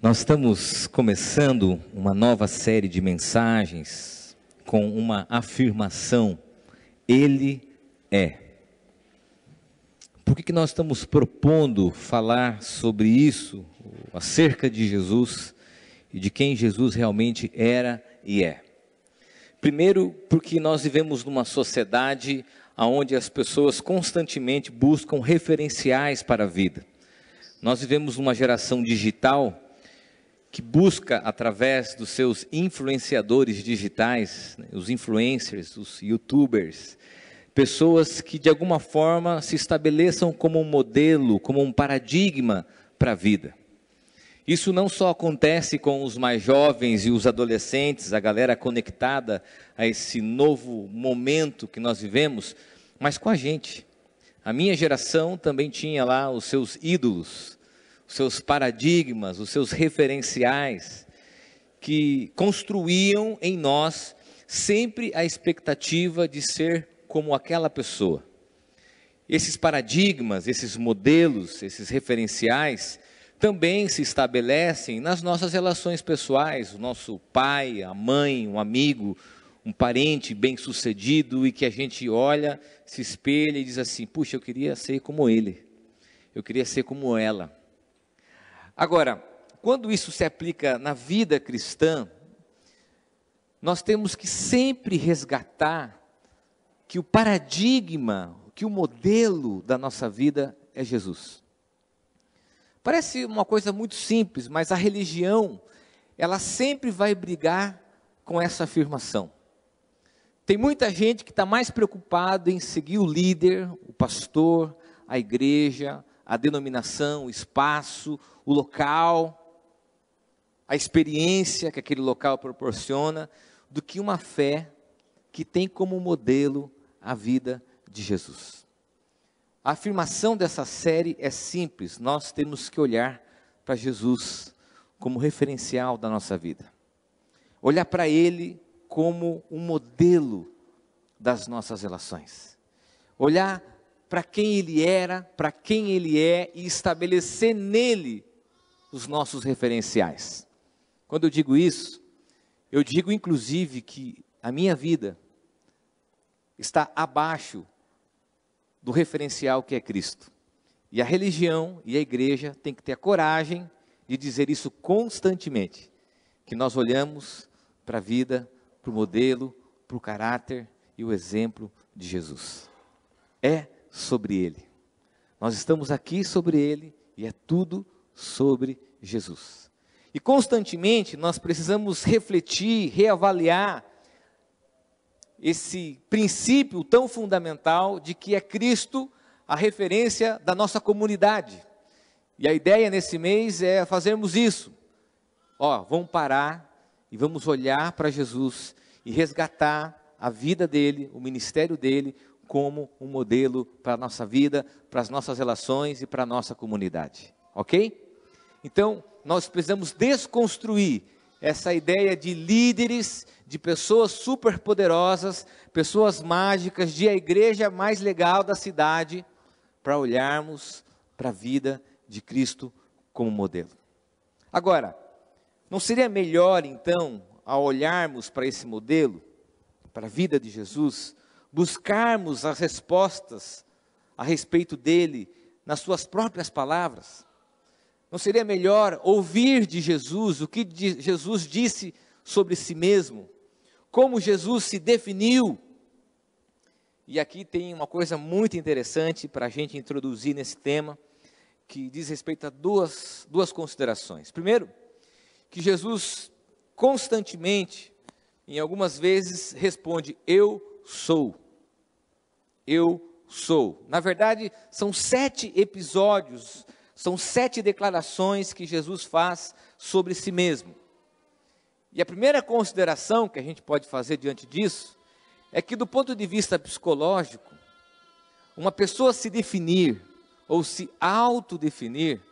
Nós estamos começando uma nova série de mensagens com uma afirmação: Ele é. Por que, que nós estamos propondo falar sobre isso, acerca de Jesus e de quem Jesus realmente era e é? Primeiro, porque nós vivemos numa sociedade onde as pessoas constantemente buscam referenciais para a vida. Nós vivemos numa geração digital que busca, através dos seus influenciadores digitais, né, os influencers, os youtubers, pessoas que de alguma forma se estabeleçam como um modelo, como um paradigma para a vida. Isso não só acontece com os mais jovens e os adolescentes, a galera conectada a esse novo momento que nós vivemos, mas com a gente. A minha geração também tinha lá os seus ídolos, os seus paradigmas, os seus referenciais, que construíam em nós sempre a expectativa de ser como aquela pessoa. Esses paradigmas, esses modelos, esses referenciais também se estabelecem nas nossas relações pessoais, o nosso pai, a mãe, um amigo, um parente bem-sucedido e que a gente olha, se espelha e diz assim: "Puxa, eu queria ser como ele. Eu queria ser como ela". Agora, quando isso se aplica na vida cristã, nós temos que sempre resgatar que o paradigma, que o modelo da nossa vida é Jesus. Parece uma coisa muito simples, mas a religião, ela sempre vai brigar com essa afirmação. Tem muita gente que está mais preocupada em seguir o líder, o pastor, a igreja, a denominação, o espaço, o local, a experiência que aquele local proporciona, do que uma fé que tem como modelo a vida de Jesus. A afirmação dessa série é simples, nós temos que olhar para Jesus como referencial da nossa vida. Olhar para Ele como um modelo das nossas relações. Olhar para quem ele era, para quem ele é e estabelecer nele os nossos referenciais. Quando eu digo isso, eu digo inclusive que a minha vida está abaixo do referencial que é Cristo. E a religião e a igreja têm que ter a coragem de dizer isso constantemente, que nós olhamos para a vida, para o modelo, para o caráter e o exemplo de Jesus. É sobre ele. Nós estamos aqui sobre ele e é tudo sobre Jesus. E constantemente nós precisamos refletir, reavaliar esse princípio tão fundamental de que é Cristo a referência da nossa comunidade. E a ideia nesse mês é fazermos isso. Ó, vamos parar e vamos olhar para Jesus e resgatar a vida dele, o ministério dele, como um modelo para a nossa vida, para as nossas relações e para a nossa comunidade. Ok? Então, nós precisamos desconstruir essa ideia de líderes, de pessoas superpoderosas, pessoas mágicas, de a igreja mais legal da cidade, para olharmos para a vida de Cristo como modelo. Agora, não seria melhor então, ao olharmos para esse modelo, para a vida de Jesus, buscarmos as respostas a respeito dele nas suas próprias palavras? Não seria melhor ouvir de Jesus o que Jesus disse sobre si mesmo? Como Jesus se definiu? E aqui tem uma coisa muito interessante para a gente introduzir nesse tema, que diz respeito a duas, duas considerações. Primeiro, que Jesus constantemente, em algumas vezes, responde: Eu sou. Eu sou. Na verdade, são sete episódios, são sete declarações que Jesus faz sobre si mesmo. E a primeira consideração que a gente pode fazer diante disso é que, do ponto de vista psicológico, uma pessoa se definir ou se autodefinir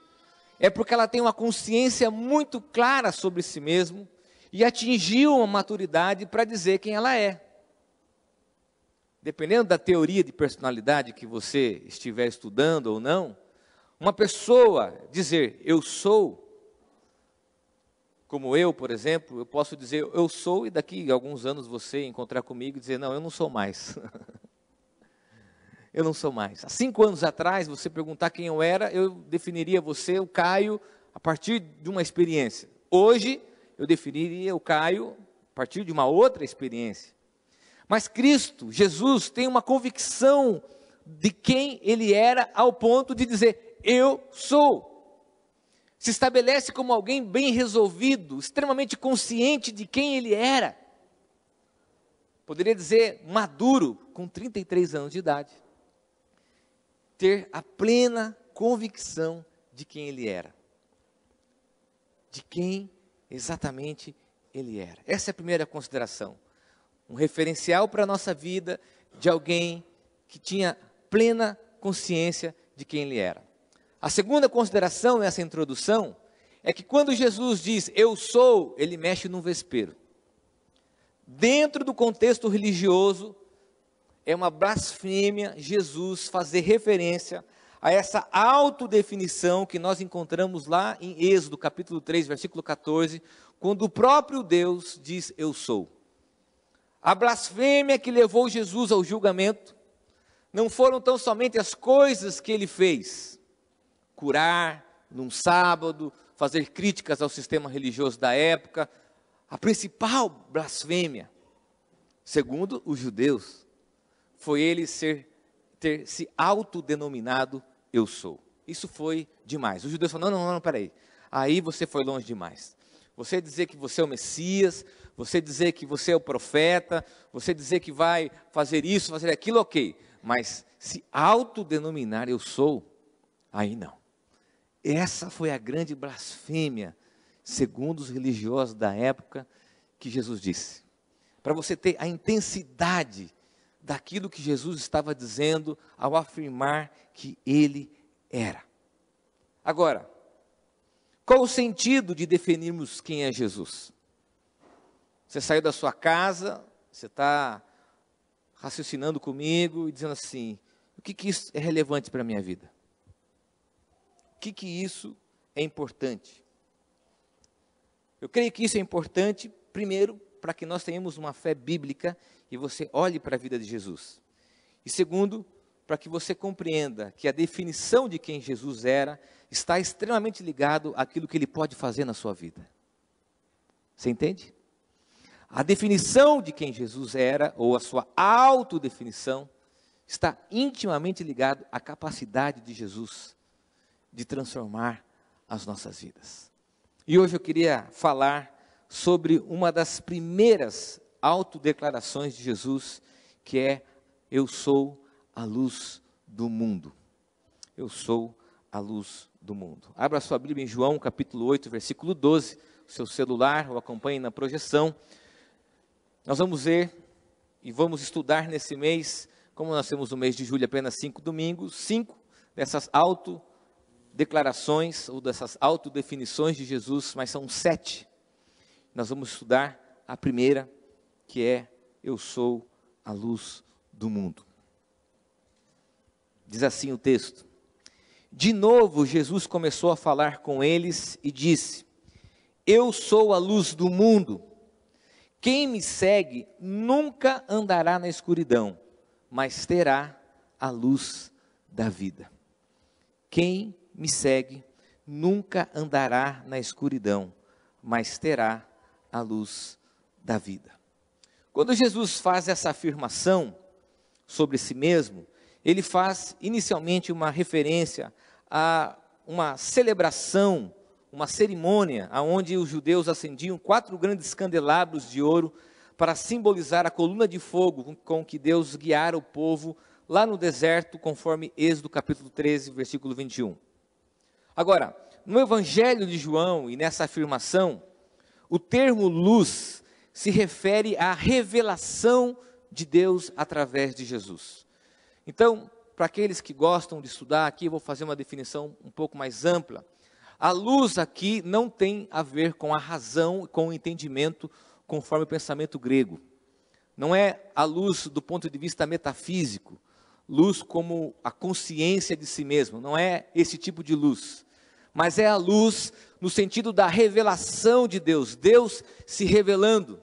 é porque ela tem uma consciência muito clara sobre si mesmo e atingiu uma maturidade para dizer quem ela é dependendo da teoria de personalidade que você estiver estudando ou não, uma pessoa dizer eu sou como eu, por exemplo, eu posso dizer eu sou e daqui a alguns anos você encontrar comigo e dizer não, eu não sou mais. eu não sou mais. Há cinco anos atrás, você perguntar quem eu era, eu definiria você, o Caio, a partir de uma experiência. Hoje, eu definiria o Caio a partir de uma outra experiência. Mas Cristo, Jesus, tem uma convicção de quem ele era ao ponto de dizer: Eu sou. Se estabelece como alguém bem resolvido, extremamente consciente de quem ele era. Poderia dizer maduro, com 33 anos de idade. Ter a plena convicção de quem ele era. De quem exatamente ele era. Essa é a primeira consideração. Um referencial para a nossa vida de alguém que tinha plena consciência de quem ele era. A segunda consideração nessa introdução é que quando Jesus diz eu sou, ele mexe num vespeiro. Dentro do contexto religioso, é uma blasfêmia Jesus fazer referência a essa autodefinição que nós encontramos lá em Êxodo, capítulo 3, versículo 14, quando o próprio Deus diz eu sou. A blasfêmia que levou Jesus ao julgamento não foram tão somente as coisas que ele fez, curar num sábado, fazer críticas ao sistema religioso da época. A principal blasfêmia, segundo os judeus, foi ele ser, ter se autodenominado eu sou. Isso foi demais. Os judeus falaram: não, não, não, peraí. Aí você foi longe demais. Você dizer que você é o Messias, você dizer que você é o profeta, você dizer que vai fazer isso, fazer aquilo, ok mas se autodenominar eu sou, aí não. Essa foi a grande blasfêmia, segundo os religiosos da época, que Jesus disse. Para você ter a intensidade daquilo que Jesus estava dizendo ao afirmar que ele era. Agora, qual o sentido de definirmos quem é Jesus? Você saiu da sua casa, você está raciocinando comigo e dizendo assim: o que, que isso é relevante para a minha vida? O que, que isso é importante? Eu creio que isso é importante, primeiro, para que nós tenhamos uma fé bíblica e você olhe para a vida de Jesus. E segundo, para que você compreenda que a definição de quem Jesus era está extremamente ligado àquilo que ele pode fazer na sua vida. Você entende? A definição de quem Jesus era, ou a sua autodefinição, está intimamente ligado à capacidade de Jesus de transformar as nossas vidas. E hoje eu queria falar sobre uma das primeiras autodeclarações de Jesus, que é: Eu sou a luz do mundo. Eu sou a luz do mundo. Abra sua Bíblia em João, capítulo 8, versículo 12, seu celular, ou acompanhe na projeção. Nós vamos ver e vamos estudar nesse mês, como nós temos no mês de julho apenas cinco domingos, cinco dessas autodeclarações ou dessas autodefinições de Jesus, mas são sete. Nós vamos estudar a primeira, que é Eu sou a luz do mundo. Diz assim o texto. De novo, Jesus começou a falar com eles e disse: Eu sou a luz do mundo. Quem me segue nunca andará na escuridão, mas terá a luz da vida. Quem me segue nunca andará na escuridão, mas terá a luz da vida. Quando Jesus faz essa afirmação sobre si mesmo, ele faz inicialmente uma referência a uma celebração uma cerimônia onde os judeus acendiam quatro grandes candelabros de ouro para simbolizar a coluna de fogo com que Deus guiara o povo lá no deserto, conforme Êxodo capítulo 13, versículo 21. Agora, no Evangelho de João e nessa afirmação, o termo luz se refere à revelação de Deus através de Jesus. Então, para aqueles que gostam de estudar aqui, eu vou fazer uma definição um pouco mais ampla. A luz aqui não tem a ver com a razão, com o entendimento, conforme o pensamento grego. Não é a luz do ponto de vista metafísico, luz como a consciência de si mesmo, não é esse tipo de luz. Mas é a luz no sentido da revelação de Deus, Deus se revelando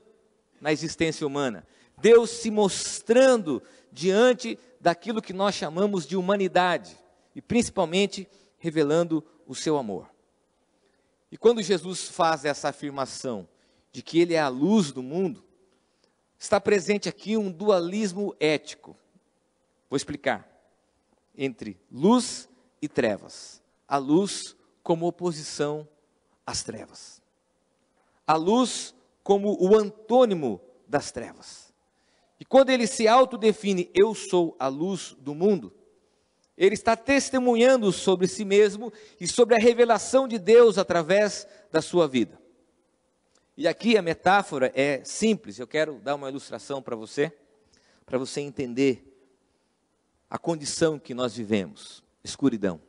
na existência humana, Deus se mostrando diante daquilo que nós chamamos de humanidade e principalmente revelando o seu amor. E quando Jesus faz essa afirmação de que ele é a luz do mundo, está presente aqui um dualismo ético. Vou explicar. Entre luz e trevas. A luz como oposição às trevas. A luz como o antônimo das trevas. E quando ele se autodefine, eu sou a luz do mundo, ele está testemunhando sobre si mesmo e sobre a revelação de Deus através da sua vida. E aqui a metáfora é simples, eu quero dar uma ilustração para você, para você entender a condição que nós vivemos escuridão.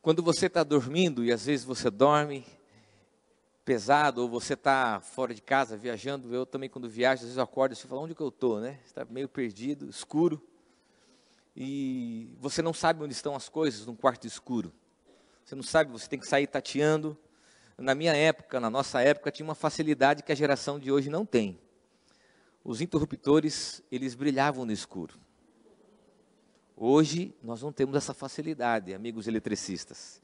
Quando você está dormindo e às vezes você dorme pesado ou você está fora de casa viajando, eu também quando viajo, às vezes eu acordo e falo, onde que eu estou, né? Está meio perdido, escuro e você não sabe onde estão as coisas num quarto escuro. Você não sabe, você tem que sair tateando. Na minha época, na nossa época, tinha uma facilidade que a geração de hoje não tem. Os interruptores, eles brilhavam no escuro. Hoje, nós não temos essa facilidade, amigos eletricistas.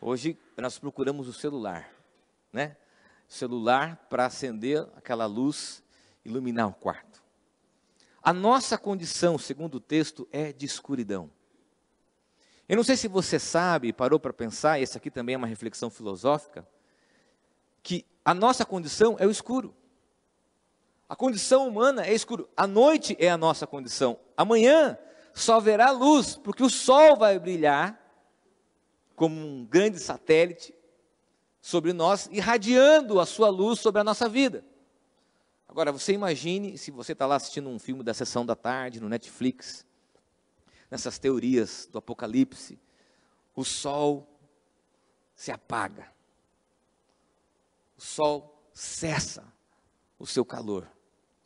Hoje, nós procuramos o celular, né? Celular para acender aquela luz, iluminar o quarto. A nossa condição, segundo o texto, é de escuridão. Eu não sei se você sabe, parou para pensar, e essa aqui também é uma reflexão filosófica, que a nossa condição é o escuro. A condição humana é escuro. A noite é a nossa condição. Amanhã só haverá luz, porque o sol vai brilhar como um grande satélite sobre nós, irradiando a sua luz sobre a nossa vida. Agora, você imagine se você está lá assistindo um filme da sessão da tarde no Netflix, nessas teorias do Apocalipse, o sol se apaga, o sol cessa o seu calor.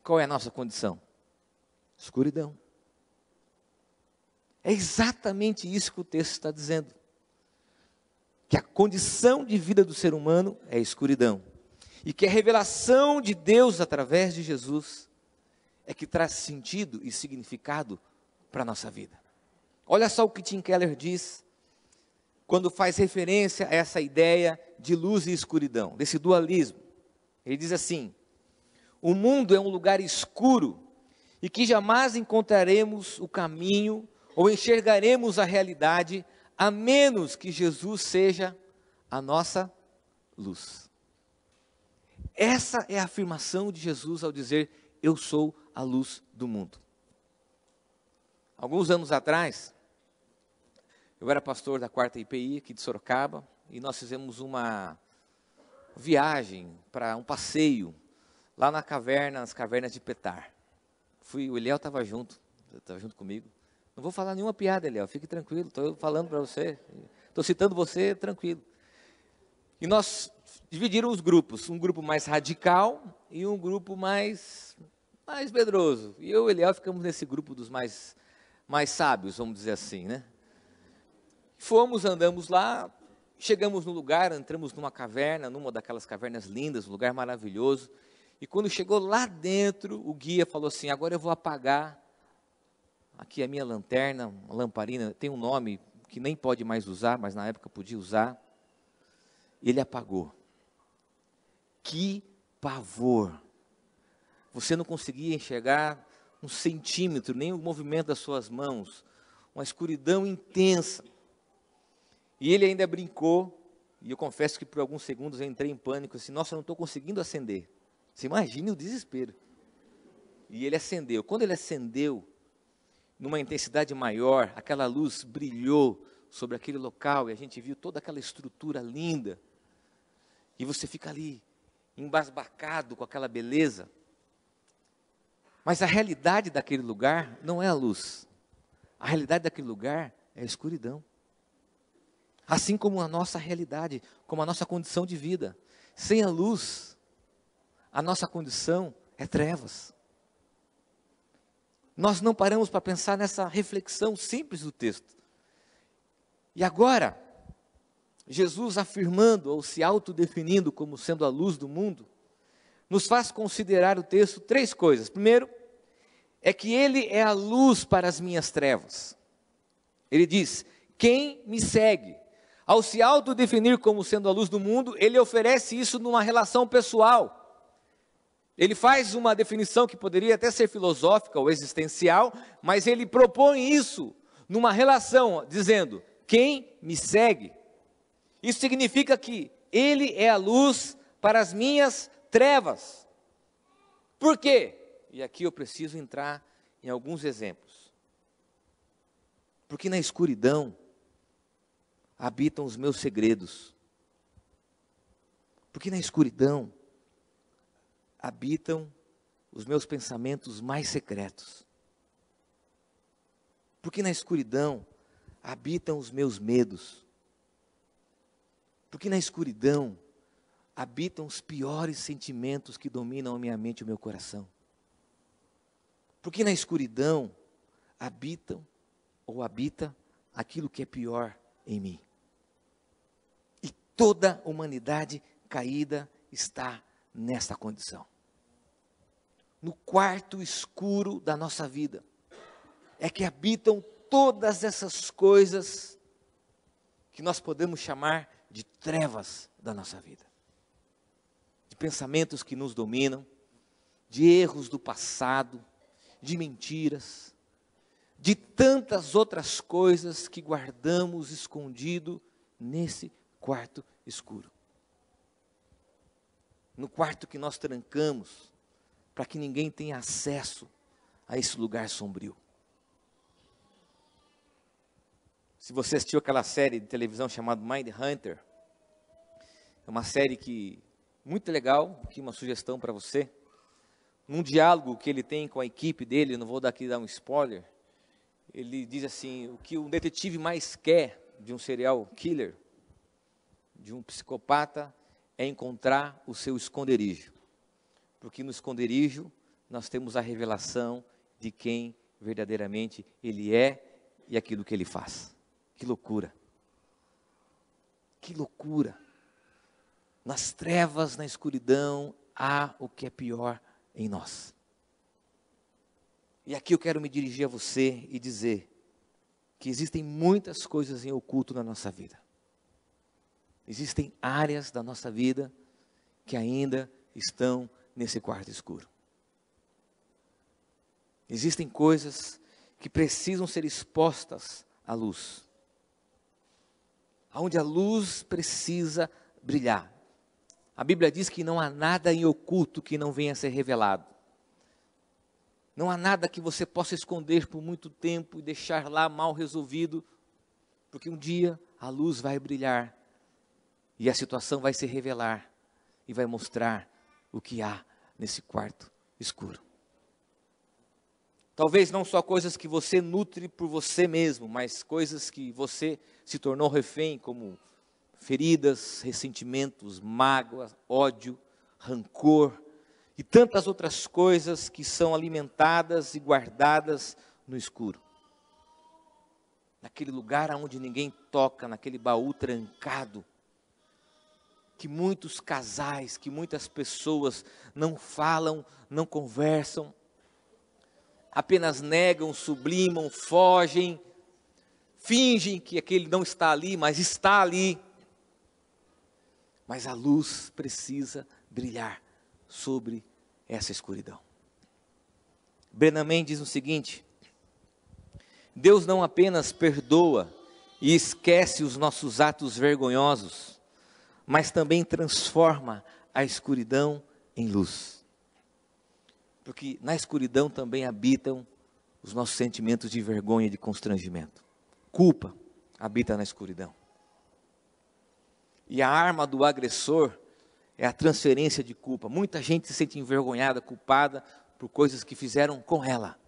Qual é a nossa condição? Escuridão. É exatamente isso que o texto está dizendo. Que a condição de vida do ser humano é escuridão e que a revelação de Deus através de Jesus é que traz sentido e significado para a nossa vida. Olha só o que Tim Keller diz quando faz referência a essa ideia de luz e escuridão, desse dualismo. Ele diz assim: o mundo é um lugar escuro e que jamais encontraremos o caminho ou enxergaremos a realidade a menos que Jesus seja a nossa luz. Essa é a afirmação de Jesus ao dizer: Eu sou a luz do mundo. Alguns anos atrás, eu era pastor da quarta IPI aqui de Sorocaba e nós fizemos uma viagem para um passeio lá na caverna, nas cavernas de Petar. Fui, o Eliel estava junto, estava junto comigo. Não vou falar nenhuma piada, Eliel, fique tranquilo, estou falando para você, estou citando você, tranquilo. E nós dividiram os grupos, um grupo mais radical e um grupo mais mais medroso. E eu e Eliel ficamos nesse grupo dos mais mais sábios, vamos dizer assim, né? Fomos, andamos lá, chegamos no lugar, entramos numa caverna, numa daquelas cavernas lindas, um lugar maravilhoso. E quando chegou lá dentro, o guia falou assim: "Agora eu vou apagar aqui a minha lanterna, lamparina, tem um nome que nem pode mais usar, mas na época podia usar. E ele apagou. Que pavor! Você não conseguia enxergar um centímetro, nem o movimento das suas mãos, uma escuridão intensa. E ele ainda brincou, e eu confesso que por alguns segundos eu entrei em pânico, assim, nossa, eu não estou conseguindo acender. Você imagine o desespero. E ele acendeu. Quando ele acendeu, numa intensidade maior, aquela luz brilhou sobre aquele local e a gente viu toda aquela estrutura linda. E você fica ali, embasbacado com aquela beleza. Mas a realidade daquele lugar não é a luz. A realidade daquele lugar é a escuridão. Assim como a nossa realidade, como a nossa condição de vida. Sem a luz, a nossa condição é trevas. Nós não paramos para pensar nessa reflexão simples do texto. E agora, Jesus afirmando ou se autodefinindo como sendo a luz do mundo, nos faz considerar o texto três coisas. Primeiro, é que ele é a luz para as minhas trevas. Ele diz: Quem me segue? Ao se autodefinir como sendo a luz do mundo, ele oferece isso numa relação pessoal. Ele faz uma definição que poderia até ser filosófica ou existencial, mas ele propõe isso numa relação, dizendo: Quem me segue? Isso significa que Ele é a luz para as minhas trevas. Por quê? E aqui eu preciso entrar em alguns exemplos. Porque na escuridão habitam os meus segredos. Porque na escuridão habitam os meus pensamentos mais secretos. Porque na escuridão habitam os meus medos. Porque na escuridão habitam os piores sentimentos que dominam a minha mente e o meu coração. Porque na escuridão habitam ou habita aquilo que é pior em mim. E toda a humanidade caída está nesta condição. No quarto escuro da nossa vida é que habitam todas essas coisas que nós podemos chamar de trevas da nossa vida, de pensamentos que nos dominam, de erros do passado, de mentiras, de tantas outras coisas que guardamos escondido nesse quarto escuro. No quarto que nós trancamos, para que ninguém tenha acesso a esse lugar sombrio. Se você assistiu aquela série de televisão chamada Mind Hunter, é uma série que muito legal, aqui uma sugestão para você. Num diálogo que ele tem com a equipe dele, não vou daqui dar um spoiler, ele diz assim: o que um detetive mais quer de um serial killer, de um psicopata, é encontrar o seu esconderijo. Porque no esconderijo nós temos a revelação de quem verdadeiramente ele é e aquilo que ele faz. Que loucura! Que loucura! Nas trevas, na escuridão, há o que é pior em nós. E aqui eu quero me dirigir a você e dizer que existem muitas coisas em oculto na nossa vida. Existem áreas da nossa vida que ainda estão nesse quarto escuro. Existem coisas que precisam ser expostas à luz onde a luz precisa brilhar. A Bíblia diz que não há nada em oculto que não venha a ser revelado. Não há nada que você possa esconder por muito tempo e deixar lá mal resolvido, porque um dia a luz vai brilhar e a situação vai se revelar e vai mostrar o que há nesse quarto escuro. Talvez não só coisas que você nutre por você mesmo, mas coisas que você se tornou refém, como feridas, ressentimentos, mágoa, ódio, rancor e tantas outras coisas que são alimentadas e guardadas no escuro. Naquele lugar onde ninguém toca, naquele baú trancado, que muitos casais, que muitas pessoas não falam, não conversam, apenas negam, sublimam, fogem, fingem que aquele não está ali, mas está ali. Mas a luz precisa brilhar sobre essa escuridão. Brennan diz o seguinte: Deus não apenas perdoa e esquece os nossos atos vergonhosos, mas também transforma a escuridão em luz porque na escuridão também habitam os nossos sentimentos de vergonha e de constrangimento. Culpa habita na escuridão. E a arma do agressor é a transferência de culpa. Muita gente se sente envergonhada, culpada por coisas que fizeram com ela.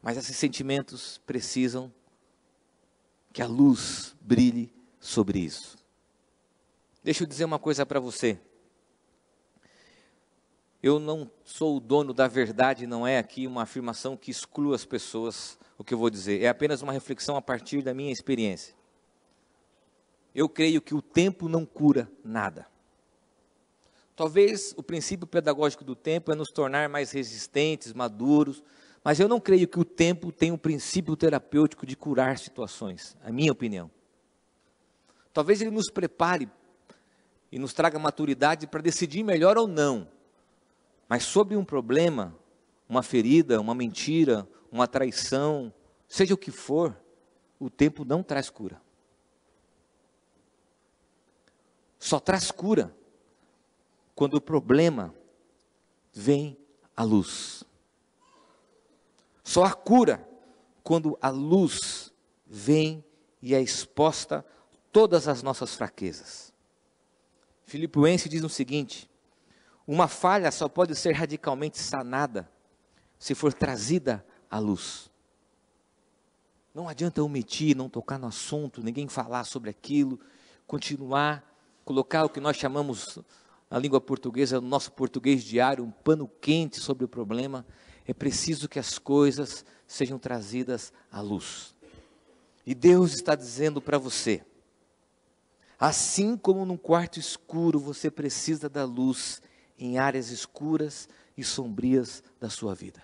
Mas esses sentimentos precisam que a luz brilhe sobre isso. Deixa eu dizer uma coisa para você. Eu não sou o dono da verdade, não é aqui uma afirmação que exclua as pessoas, o que eu vou dizer. É apenas uma reflexão a partir da minha experiência. eu creio que o tempo não cura nada. Talvez o princípio pedagógico do tempo é nos tornar mais resistentes, maduros, mas eu não creio que o tempo tenha um princípio terapêutico de curar situações, a minha opinião. Talvez ele nos prepare e nos traga maturidade para decidir melhor ou não. Mas sobre um problema, uma ferida, uma mentira, uma traição, seja o que for, o tempo não traz cura. Só traz cura quando o problema vem à luz. Só há cura quando a luz vem e é exposta todas as nossas fraquezas. Filipenses diz o seguinte: uma falha só pode ser radicalmente sanada se for trazida à luz. Não adianta omitir, não tocar no assunto, ninguém falar sobre aquilo, continuar, colocar o que nós chamamos na língua portuguesa, no nosso português diário, um pano quente sobre o problema. É preciso que as coisas sejam trazidas à luz. E Deus está dizendo para você: assim como num quarto escuro você precisa da luz em áreas escuras e sombrias da sua vida.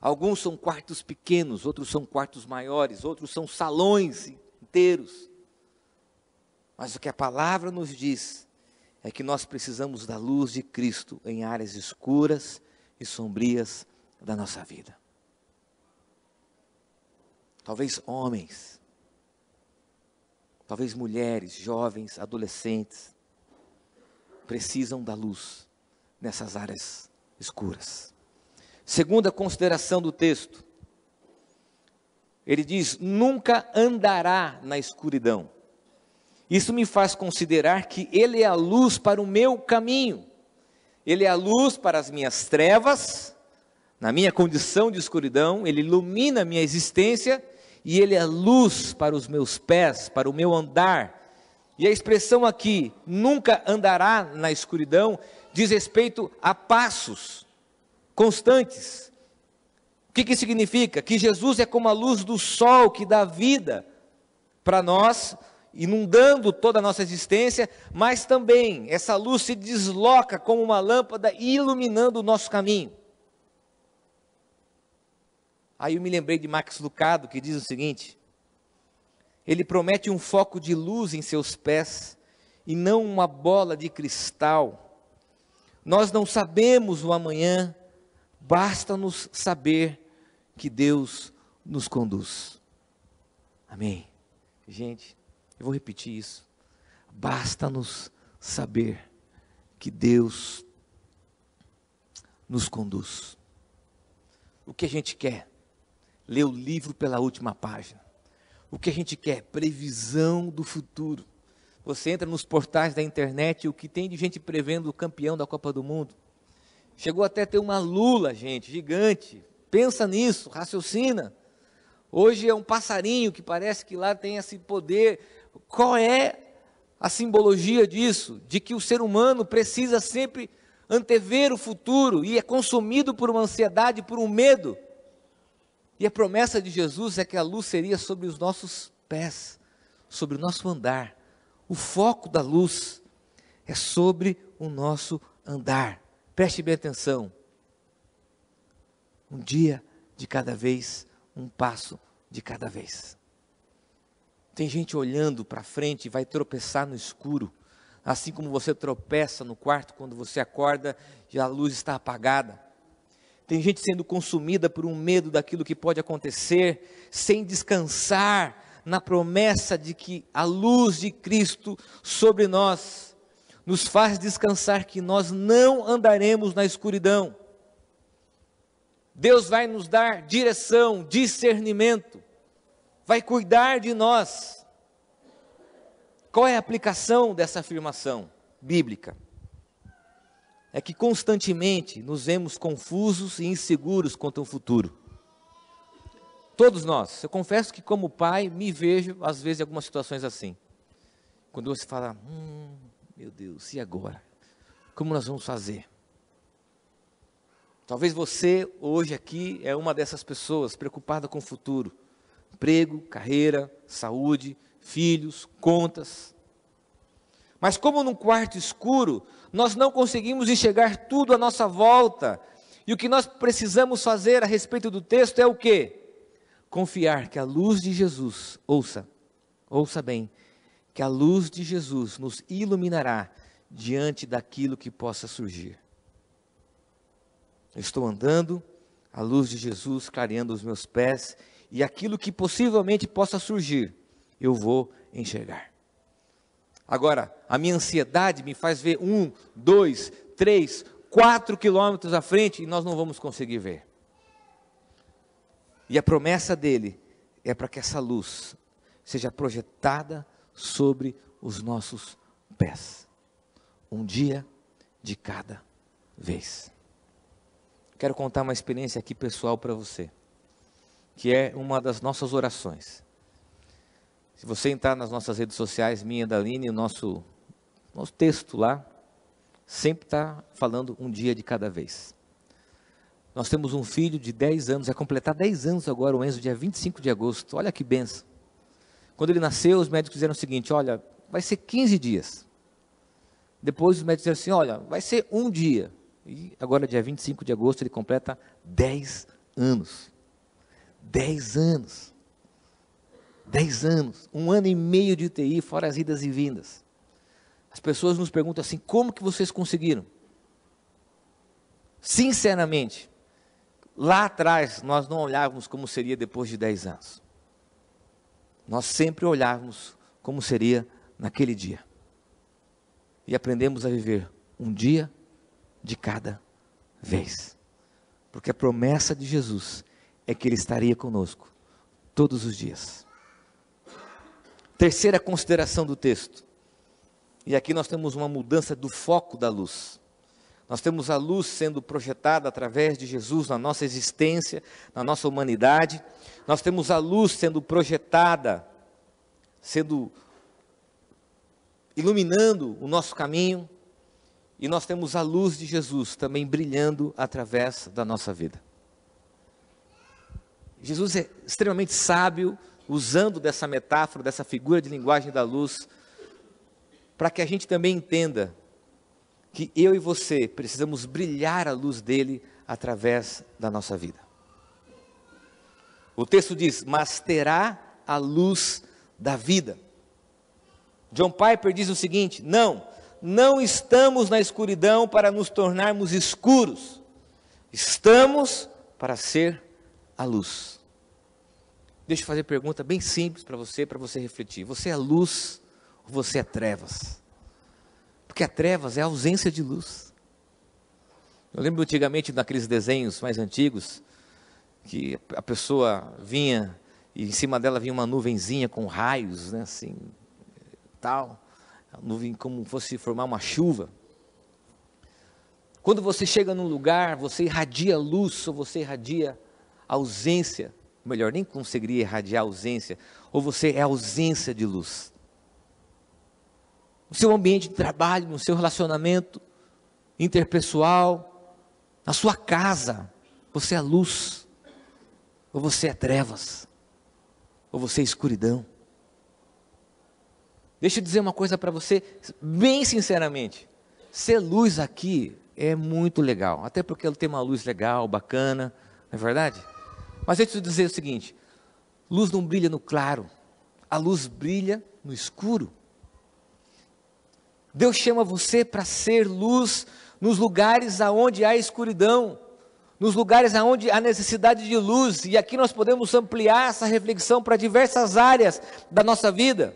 Alguns são quartos pequenos, outros são quartos maiores, outros são salões inteiros. Mas o que a palavra nos diz é que nós precisamos da luz de Cristo em áreas escuras e sombrias da nossa vida. Talvez homens, talvez mulheres, jovens, adolescentes, precisam da luz nessas áreas escuras. Segunda consideração do texto, ele diz: nunca andará na escuridão. Isso me faz considerar que Ele é a luz para o meu caminho, Ele é a luz para as minhas trevas, na minha condição de escuridão, Ele ilumina a minha existência e Ele é a luz para os meus pés, para o meu andar. E a expressão aqui, nunca andará na escuridão, diz respeito a passos constantes. O que, que significa? Que Jesus é como a luz do sol que dá vida para nós, inundando toda a nossa existência, mas também essa luz se desloca como uma lâmpada iluminando o nosso caminho. Aí eu me lembrei de Max Lucado que diz o seguinte: ele promete um foco de luz em seus pés e não uma bola de cristal. Nós não sabemos o amanhã, basta-nos saber que Deus nos conduz. Amém. Gente, eu vou repetir isso. Basta-nos saber que Deus nos conduz. O que a gente quer? Ler o livro pela última página. O que a gente quer? Previsão do futuro. Você entra nos portais da internet, o que tem de gente prevendo o campeão da Copa do Mundo. Chegou até a ter uma lula, gente, gigante. Pensa nisso, raciocina. Hoje é um passarinho que parece que lá tem esse poder qual é a simbologia disso? De que o ser humano precisa sempre antever o futuro e é consumido por uma ansiedade, por um medo. E a promessa de Jesus é que a luz seria sobre os nossos pés, sobre o nosso andar. O foco da luz é sobre o nosso andar. Preste bem atenção. Um dia de cada vez, um passo de cada vez. Tem gente olhando para frente e vai tropeçar no escuro. Assim como você tropeça no quarto quando você acorda e a luz está apagada. Tem gente sendo consumida por um medo daquilo que pode acontecer, sem descansar na promessa de que a luz de Cristo sobre nós nos faz descansar que nós não andaremos na escuridão. Deus vai nos dar direção, discernimento vai cuidar de nós. Qual é a aplicação dessa afirmação bíblica? É que constantemente nos vemos confusos e inseguros quanto ao futuro. Todos nós, eu confesso que como pai me vejo às vezes em algumas situações assim. Quando você fala, hum, meu Deus, e agora? Como nós vamos fazer? Talvez você hoje aqui é uma dessas pessoas preocupada com o futuro emprego, carreira, saúde, filhos, contas. Mas como num quarto escuro, nós não conseguimos enxergar tudo à nossa volta. E o que nós precisamos fazer a respeito do texto é o quê? Confiar que a luz de Jesus, ouça, ouça bem, que a luz de Jesus nos iluminará diante daquilo que possa surgir. Eu estou andando, a luz de Jesus clareando os meus pés, e aquilo que possivelmente possa surgir, eu vou enxergar. Agora, a minha ansiedade me faz ver um, dois, três, quatro quilômetros à frente e nós não vamos conseguir ver. E a promessa dele é para que essa luz seja projetada sobre os nossos pés, um dia de cada vez. Quero contar uma experiência aqui pessoal para você, que é uma das nossas orações. Se você entrar nas nossas redes sociais, minha da Aline, o nosso, nosso texto lá, sempre está falando um dia de cada vez. Nós temos um filho de 10 anos, vai completar 10 anos agora, o Enzo, dia 25 de agosto. Olha que benção. Quando ele nasceu, os médicos disseram o seguinte: olha, vai ser 15 dias. Depois os médicos disseram assim: olha, vai ser um dia. E agora, dia 25 de agosto, ele completa 10 anos. 10 anos. Dez anos, um ano e meio de UTI, fora as idas e vindas. As pessoas nos perguntam assim: como que vocês conseguiram? Sinceramente, lá atrás nós não olhávamos como seria depois de dez anos. Nós sempre olhávamos como seria naquele dia. E aprendemos a viver um dia de cada vez. Porque a promessa de Jesus é que Ele estaria conosco todos os dias. Terceira consideração do texto. E aqui nós temos uma mudança do foco da luz. Nós temos a luz sendo projetada através de Jesus na nossa existência, na nossa humanidade. Nós temos a luz sendo projetada, sendo iluminando o nosso caminho. E nós temos a luz de Jesus também brilhando através da nossa vida. Jesus é extremamente sábio usando dessa metáfora, dessa figura de linguagem da luz, para que a gente também entenda que eu e você precisamos brilhar a luz dele através da nossa vida. O texto diz: Mas terá a luz da vida. John Piper diz o seguinte: Não, não estamos na escuridão para nos tornarmos escuros, estamos para ser a luz. Deixa eu fazer pergunta bem simples para você, para você refletir. Você é luz ou você é trevas? Porque a trevas é a ausência de luz. Eu lembro antigamente naqueles desenhos mais antigos, que a pessoa vinha e em cima dela vinha uma nuvenzinha com raios, né, assim, tal, a nuvem como fosse formar uma chuva. Quando você chega num lugar, você irradia luz ou você irradia ausência melhor, nem conseguiria irradiar ausência, ou você é ausência de luz. No seu ambiente de trabalho, no seu relacionamento interpessoal, na sua casa, você é luz, ou você é trevas, ou você é escuridão. Deixa eu dizer uma coisa para você, bem sinceramente. Ser luz aqui é muito legal, até porque ele tem uma luz legal, bacana, não é verdade? Mas deixa eu dizer o seguinte: luz não brilha no claro, a luz brilha no escuro. Deus chama você para ser luz nos lugares aonde há escuridão, nos lugares aonde há necessidade de luz, e aqui nós podemos ampliar essa reflexão para diversas áreas da nossa vida.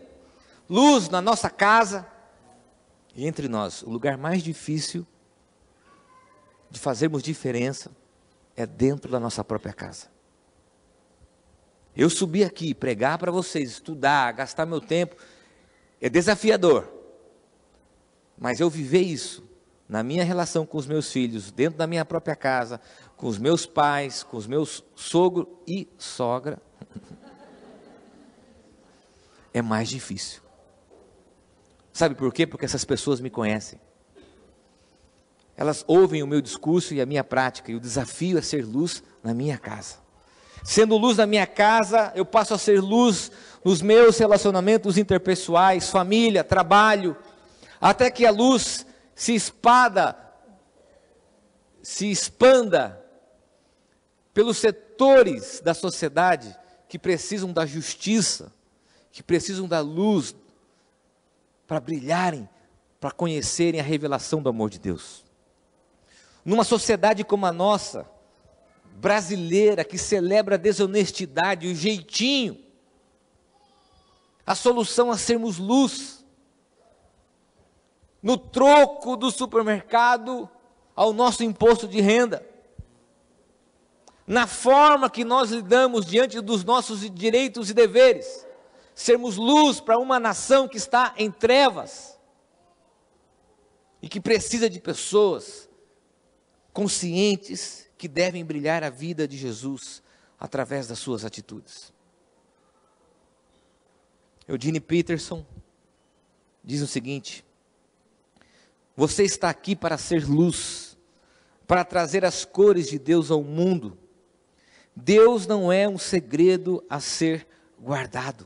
Luz na nossa casa, e entre nós, o lugar mais difícil de fazermos diferença é dentro da nossa própria casa. Eu subir aqui, pregar para vocês, estudar, gastar meu tempo, é desafiador. Mas eu viver isso na minha relação com os meus filhos, dentro da minha própria casa, com os meus pais, com os meus sogro e sogra, é mais difícil. Sabe por quê? Porque essas pessoas me conhecem. Elas ouvem o meu discurso e a minha prática, e o desafio é ser luz na minha casa. Sendo luz na minha casa, eu passo a ser luz nos meus relacionamentos interpessoais, família, trabalho, até que a luz se espada, se expanda pelos setores da sociedade que precisam da justiça, que precisam da luz para brilharem, para conhecerem a revelação do amor de Deus. Numa sociedade como a nossa, brasileira, que celebra a desonestidade, o jeitinho, a solução é sermos luz. No troco do supermercado ao nosso imposto de renda. Na forma que nós lidamos diante dos nossos direitos e deveres. Sermos luz para uma nação que está em trevas e que precisa de pessoas conscientes que devem brilhar a vida de Jesus através das suas atitudes. Eugene Peterson diz o seguinte: Você está aqui para ser luz, para trazer as cores de Deus ao mundo. Deus não é um segredo a ser guardado.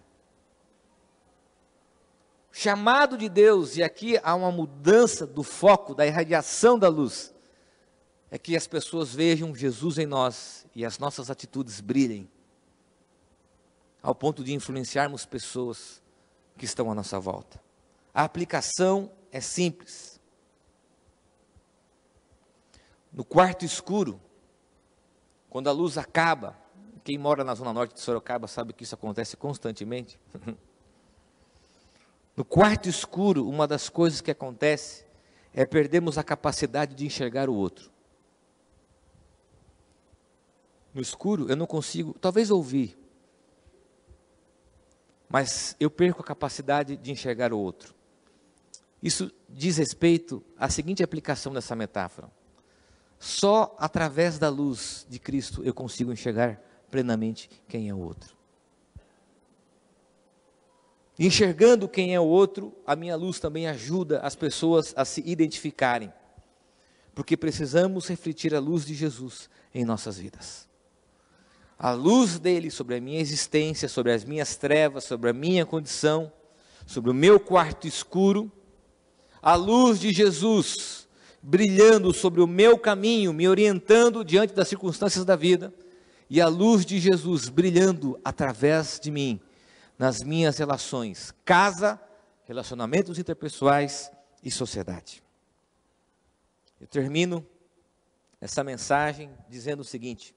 Chamado de Deus, e aqui há uma mudança do foco, da irradiação da luz é que as pessoas vejam Jesus em nós e as nossas atitudes brilhem, ao ponto de influenciarmos pessoas que estão à nossa volta. A aplicação é simples. No quarto escuro, quando a luz acaba, quem mora na zona norte de Sorocaba sabe que isso acontece constantemente. no quarto escuro, uma das coisas que acontece é perdermos a capacidade de enxergar o outro. No escuro, eu não consigo, talvez ouvir, mas eu perco a capacidade de enxergar o outro. Isso diz respeito à seguinte aplicação dessa metáfora: só através da luz de Cristo eu consigo enxergar plenamente quem é o outro. Enxergando quem é o outro, a minha luz também ajuda as pessoas a se identificarem, porque precisamos refletir a luz de Jesus em nossas vidas a luz dele sobre a minha existência, sobre as minhas trevas, sobre a minha condição, sobre o meu quarto escuro, a luz de Jesus brilhando sobre o meu caminho, me orientando diante das circunstâncias da vida, e a luz de Jesus brilhando através de mim, nas minhas relações, casa, relacionamentos interpessoais e sociedade. Eu termino essa mensagem dizendo o seguinte: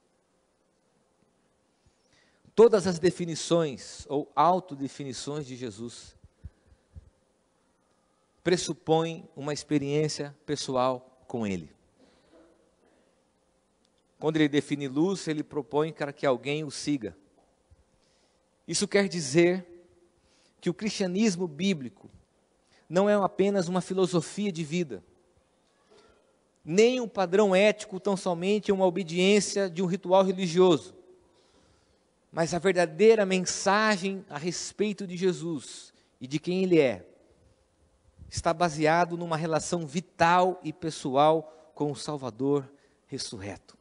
todas as definições ou autodefinições de Jesus pressupõem uma experiência pessoal com Ele. Quando ele define luz, ele propõe para que alguém o siga. Isso quer dizer que o cristianismo bíblico não é apenas uma filosofia de vida, nem um padrão ético tão somente uma obediência de um ritual religioso mas a verdadeira mensagem a respeito de Jesus e de quem Ele é, está baseado numa relação vital e pessoal com o Salvador ressurreto.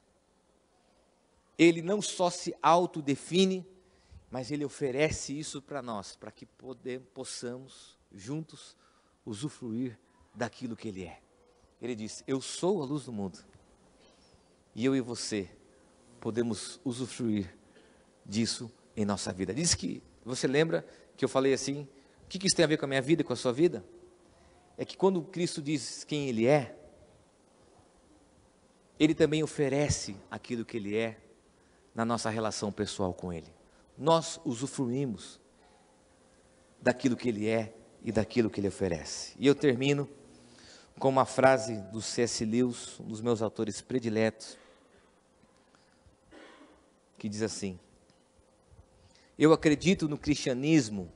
Ele não só se autodefine, mas ele oferece isso para nós, para que poder, possamos juntos usufruir daquilo que ele é. Ele disse: Eu sou a luz do mundo. E eu e você podemos usufruir disso em nossa vida. Diz que, você lembra que eu falei assim, o que isso tem a ver com a minha vida e com a sua vida? É que quando Cristo diz quem Ele é, Ele também oferece aquilo que Ele é na nossa relação pessoal com Ele. Nós usufruímos daquilo que Ele é e daquilo que Ele oferece. E eu termino com uma frase do C.S. Lewis, um dos meus autores prediletos, que diz assim: eu acredito no cristianismo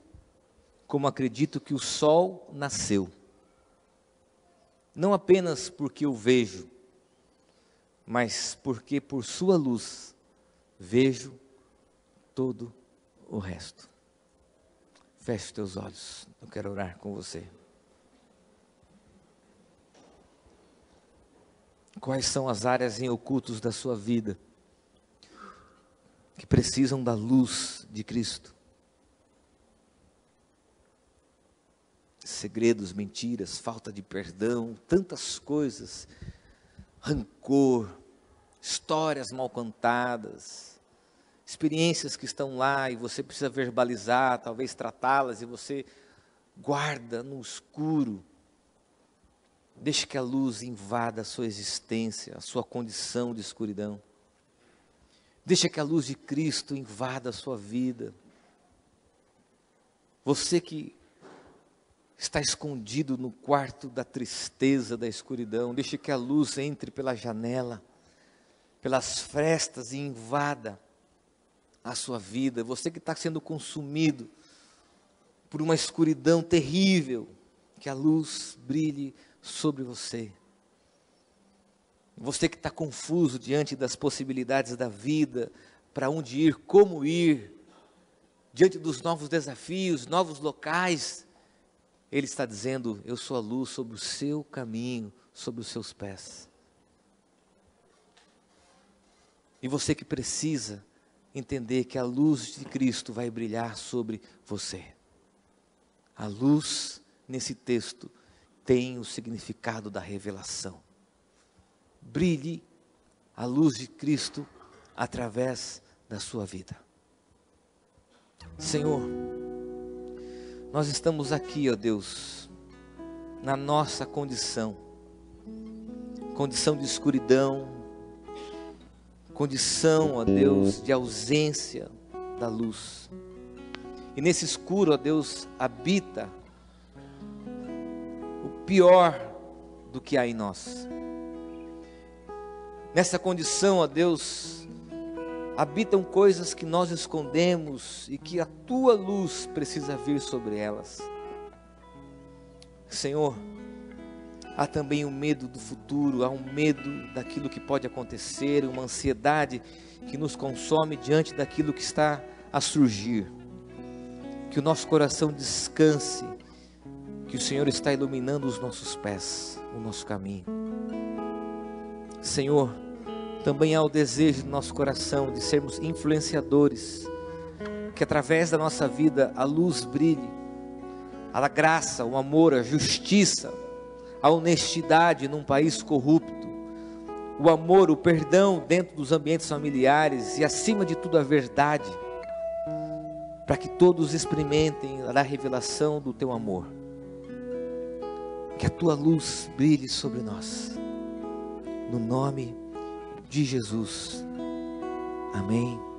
como acredito que o sol nasceu. Não apenas porque eu vejo, mas porque por sua luz vejo todo o resto. Feche teus olhos, eu quero orar com você. Quais são as áreas em ocultos da sua vida que precisam da luz de Cristo. Segredos, mentiras, falta de perdão, tantas coisas, rancor, histórias mal contadas, experiências que estão lá e você precisa verbalizar, talvez tratá-las e você guarda no escuro. Deixe que a luz invada a sua existência, a sua condição de escuridão. Deixe que a luz de Cristo invada a sua vida. Você que está escondido no quarto da tristeza, da escuridão, deixe que a luz entre pela janela, pelas frestas e invada a sua vida. Você que está sendo consumido por uma escuridão terrível, que a luz brilhe sobre você. Você que está confuso diante das possibilidades da vida, para onde ir, como ir, diante dos novos desafios, novos locais, Ele está dizendo: Eu sou a luz sobre o seu caminho, sobre os seus pés. E você que precisa entender que a luz de Cristo vai brilhar sobre você. A luz nesse texto tem o significado da revelação brilhe a luz de Cristo através da sua vida. Senhor, nós estamos aqui, ó Deus, na nossa condição, condição de escuridão, condição, ó Deus, de ausência da luz. E nesse escuro, ó Deus, habita o pior do que há em nós. Nessa condição, ó Deus, habitam coisas que nós escondemos e que a tua luz precisa vir sobre elas. Senhor, há também o um medo do futuro, há um medo daquilo que pode acontecer, uma ansiedade que nos consome diante daquilo que está a surgir. Que o nosso coração descanse, que o Senhor está iluminando os nossos pés, o nosso caminho. Senhor, também há o desejo no nosso coração de sermos influenciadores, que através da nossa vida a luz brilhe, a graça, o amor, a justiça, a honestidade num país corrupto, o amor, o perdão dentro dos ambientes familiares e, acima de tudo, a verdade, para que todos experimentem a revelação do teu amor. Que a tua luz brilhe sobre nós, no nome de Jesus. Amém.